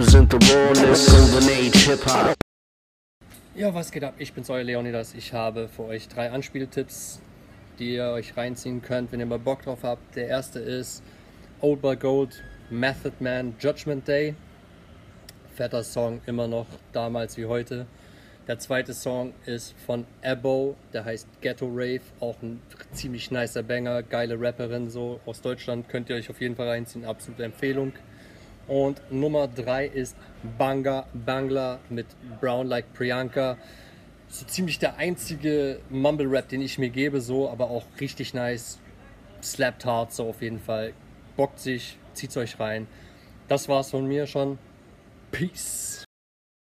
represent the rawness, golden age hip hop. Ja, was geht ab? Ich bin's, euer Leonidas. Ich habe für euch drei Anspieltipps, die ihr euch reinziehen könnt, wenn ihr mal Bock drauf habt. Der erste ist Old by Gold, Method Man, Judgment Day. Fetter Song, immer noch damals wie heute. Der zweite Song ist von Abo, der heißt Ghetto Rave, auch ein ziemlich nicer Banger, geile Rapperin so aus Deutschland, könnt ihr euch auf jeden Fall reinziehen, absolute Empfehlung. Und Nummer drei ist Banga Bangla mit Brown Like Priyanka. So ziemlich der einzige Mumble Rap, den ich mir gebe, so, aber auch richtig nice. Slapped hard, so auf jeden Fall. Bockt sich, zieht's euch rein. Das war's von mir schon. Peace.